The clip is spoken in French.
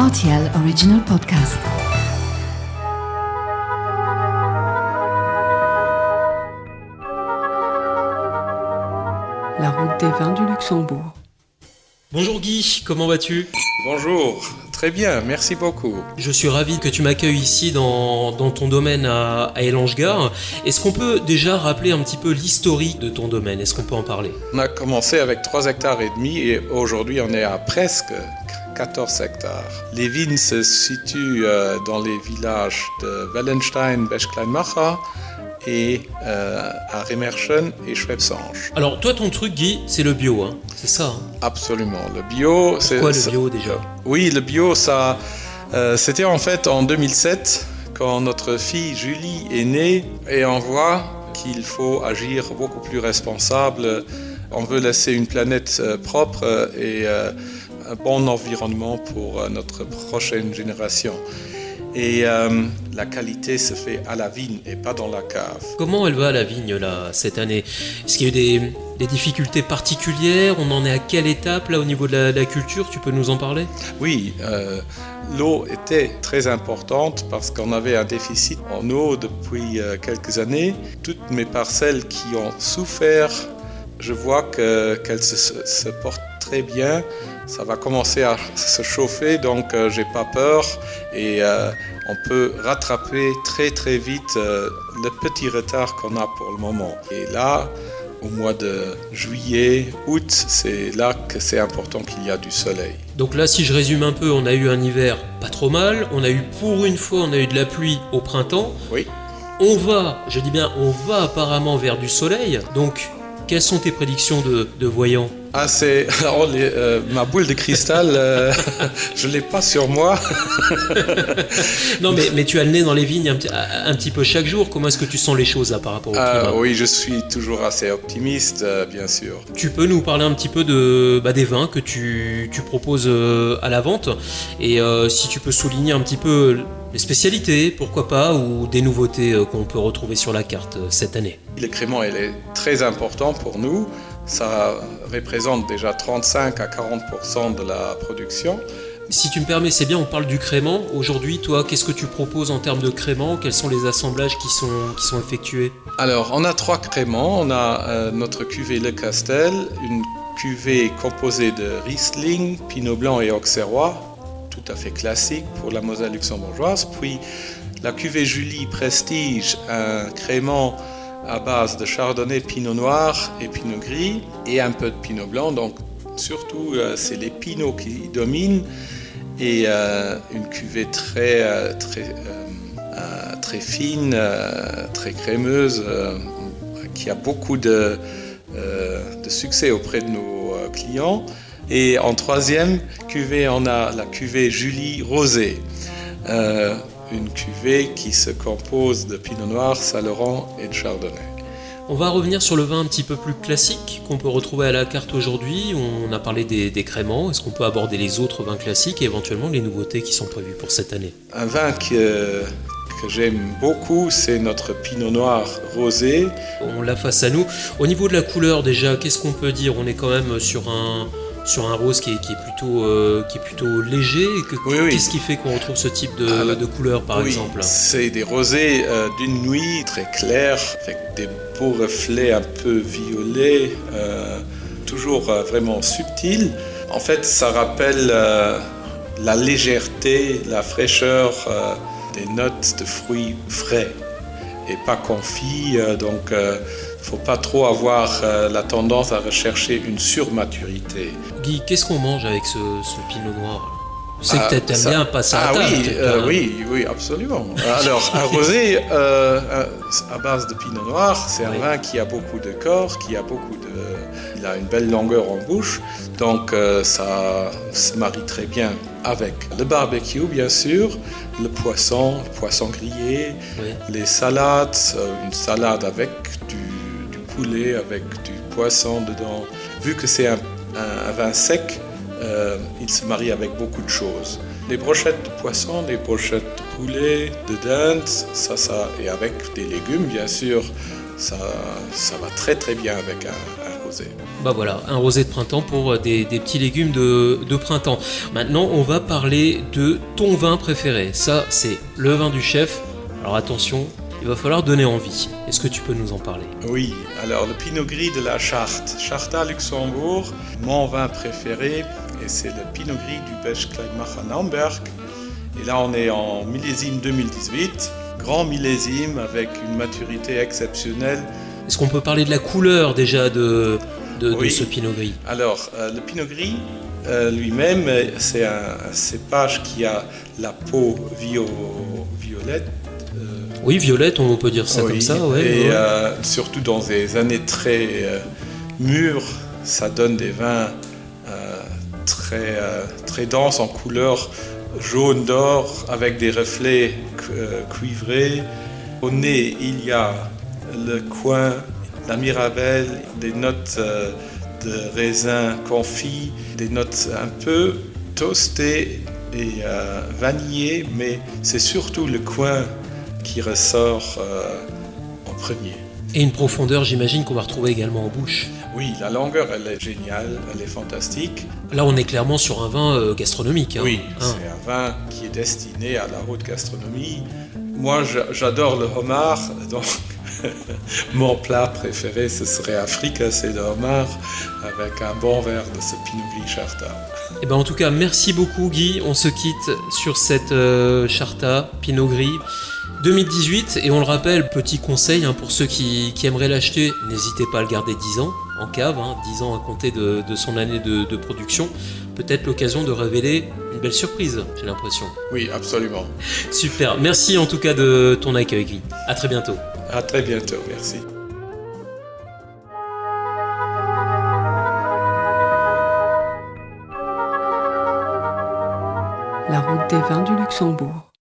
RTL Original Podcast. La route des vins du Luxembourg. Bonjour Guy, comment vas-tu? Bonjour, très bien, merci beaucoup. Je suis ravi que tu m'accueilles ici dans, dans, ton domaine à, à. Est-ce qu'on peut déjà rappeler un petit peu l'historique de ton domaine? Est-ce qu'on peut en parler? On a commencé avec 3 hectares et demi et aujourd'hui on est à presque 14 hectares. Les vignes se situent euh, dans les villages de Wallenstein, Beschkleinmacher et euh, à Remerschen et Schwebsange. Alors toi ton truc Guy, c'est le bio, hein c'est ça hein Absolument, le bio... c'est quoi le bio déjà Oui, le bio, ça, euh, c'était en fait en 2007 quand notre fille Julie est née et on voit qu'il faut agir beaucoup plus responsable. On veut laisser une planète euh, propre et euh, un bon environnement pour euh, notre prochaine génération. Et euh, la qualité se fait à la vigne et pas dans la cave. Comment elle va la vigne là cette année? Est-ce qu'il y a eu des, des, difficultés particulières? On en est à quelle étape là au niveau de la, de la culture? Tu peux nous en parler? Oui, euh, l'eau était très importante parce qu'on avait un déficit en eau depuis euh, quelques années. Toutes mes parcelles qui ont souffert, je vois qu'elles qu se, se portent très bien. Ça va commencer à se chauffer, donc euh, j'ai pas peur et euh, on peut rattraper très très vite euh, le petit retard qu'on a pour le moment. Et là, au mois de juillet, août, c'est là que c'est important qu'il y a du soleil. Donc là, si je résume un peu, on a eu un hiver pas trop mal, on a eu pour une fois, on a eu de la pluie au printemps. Oui. On va, je dis bien, on va apparemment vers du soleil. Donc, quelles sont tes prédictions de, de voyants ah, c'est. Oh, euh, ma boule de cristal, euh, je ne l'ai pas sur moi. non, mais, mais, tu as le nez dans les vignes un, un petit peu chaque jour. Comment est-ce que tu sens les choses là, par rapport au climat? ah, Oui, je suis toujours assez optimiste, euh, bien sûr. Tu peux nous parler un petit peu de, bah, des vins que tu, tu proposes à la vente et si tu peux souligner un petit peu les spécialités, pourquoi pas, ou des nouveautés qu'on peut retrouver sur la carte cette année? Le crément, il est très important pour nous. Ça représente déjà 35 à 40% de la production. Si tu me permets, c'est bien, on parle du crément. Aujourd'hui, toi, qu'est-ce que tu proposes en termes de crément? Quels sont les assemblages qui sont, qui sont effectués? Alors, on a trois créments. On a euh, notre cuvée Le Castel, une cuvée composée de Riesling, Pinot Blanc et Auxerrois, tout à fait classique pour la Moselle luxembourgeoise. Puis la cuvée Julie Prestige, un crément à base de chardonnay, pinot noir et pinot gris et un peu de pinot blanc. Donc surtout euh, c'est les pinots qui dominent et euh, une cuvée très euh, très très fine, très crémeuse qui a beaucoup de, succès auprès de nos clients. Et en troisième cuvée, on a la cuvée Julie Rosé une cuvée qui se compose de pinot noir, saint-laurent et de chardonnay. On va revenir sur le vin un petit peu plus classique qu'on peut retrouver à la carte aujourd'hui. On a parlé des, des créments. Est-ce qu'on peut aborder les autres vins classiques et éventuellement les nouveautés qui sont prévues pour cette année? Un vin que, que j'aime beaucoup, c'est notre pinot noir rosé. On l'a face à nous. Au niveau de la couleur déjà, qu'est-ce qu'on peut dire? On est quand même sur un, sur un rose qui est, qui est plutôt, euh, qui est plutôt léger. Que, oui, oui. Qu'est-ce qui fait qu'on retrouve ce type de, ah, de couleur par oui, exemple C'est des rosés euh, d'une nuit très claire, avec des beaux reflets un peu violets, euh, toujours vraiment subtils. En fait, ça rappelle la légèreté, la fraîcheur des notes de fruits frais et pas confits. donc, faut pas trop avoir euh, la tendance à rechercher une surmaturité. Guy, qu'est-ce qu'on mange avec ce, ce pinot noir? C'est que Ah, tu aimes ça- bien passer à ah, table. oui, peut-être, euh, oui, oui, absolument. Alors, un rosé euh, à base de pinot noir, c'est un vin qui a beaucoup de corps, qui a beaucoup de, il a une belle longueur en bouche, donc ça se marie très bien avec le barbecue, bien sûr, le poisson, le poisson grillé, Oui. les salades, une salade avec avec du poisson dedans. Vu que c'est un, vin sec, euh, il se marie avec beaucoup de choses. Les brochettes de poisson, les brochettes de poulet, de dinde, ça, ça, et avec des légumes, bien sûr, ça, ça va très très bien avec un, rosé. Bah voilà, un rosé de printemps pour des, petits légumes de, printemps. Maintenant, on va parler de ton vin préféré. Ça, c'est le vin du chef. Alors attention, il va falloir donner envie. Est-ce que tu peux nous en parler? Oui, alors le Pinot Gris de la Charte, Charta Luxembourg, mon vin préféré, et c'est le Pinot Gris du Bech Kleinmacher Naumberg. Et là, on est en millésime 2018, grand millésime avec une maturité exceptionnelle. Est-ce qu'on peut parler de la couleur déjà de, de, ce Pinot Gris? Alors, euh, le Pinot Gris euh, lui-même, c'est un, cépage qui a la peau violette oui, violette, on peut dire ça comme ça. Ouais, et euh, surtout dans des années très euh, mûres, ça donne des vins euh, très, très denses en couleur jaune d'or avec des reflets cuivrés. Au nez, il y a le coin, la mirabelle, des notes de raisin confit, des notes un peu toastées et vanillées, mais c'est surtout le coin qui ressort euh, en premier. Et une profondeur, j'imagine, qu'on va retrouver également en bouche. Oui, la longueur, elle est géniale, elle est fantastique. Là, on est clairement sur un vin euh, gastronomique. Hein. Oui, hein. c'est un vin qui est destiné à la haute gastronomie. Moi, j'adore le homard, donc mon plat préféré, ce serait un fricassé de homard avec un bon verre de ce Pinot Gris Charta. Eh ben, en tout cas, merci beaucoup Guy. On se quitte sur cette euh, Charta Pinot Gris. 2018, et on le rappelle, petit conseil hein, pour ceux qui, aimeraient l'acheter, n'hésitez pas à le garder 10 ans en cave, 10 hein, ans à compter de, son année de, production. Peut-être l'occasion de révéler une belle surprise, j'ai l'impression. Oui, absolument. Super, merci en tout cas de ton accueil, Guy. À très bientôt. À très bientôt, merci. La route des vins du Luxembourg.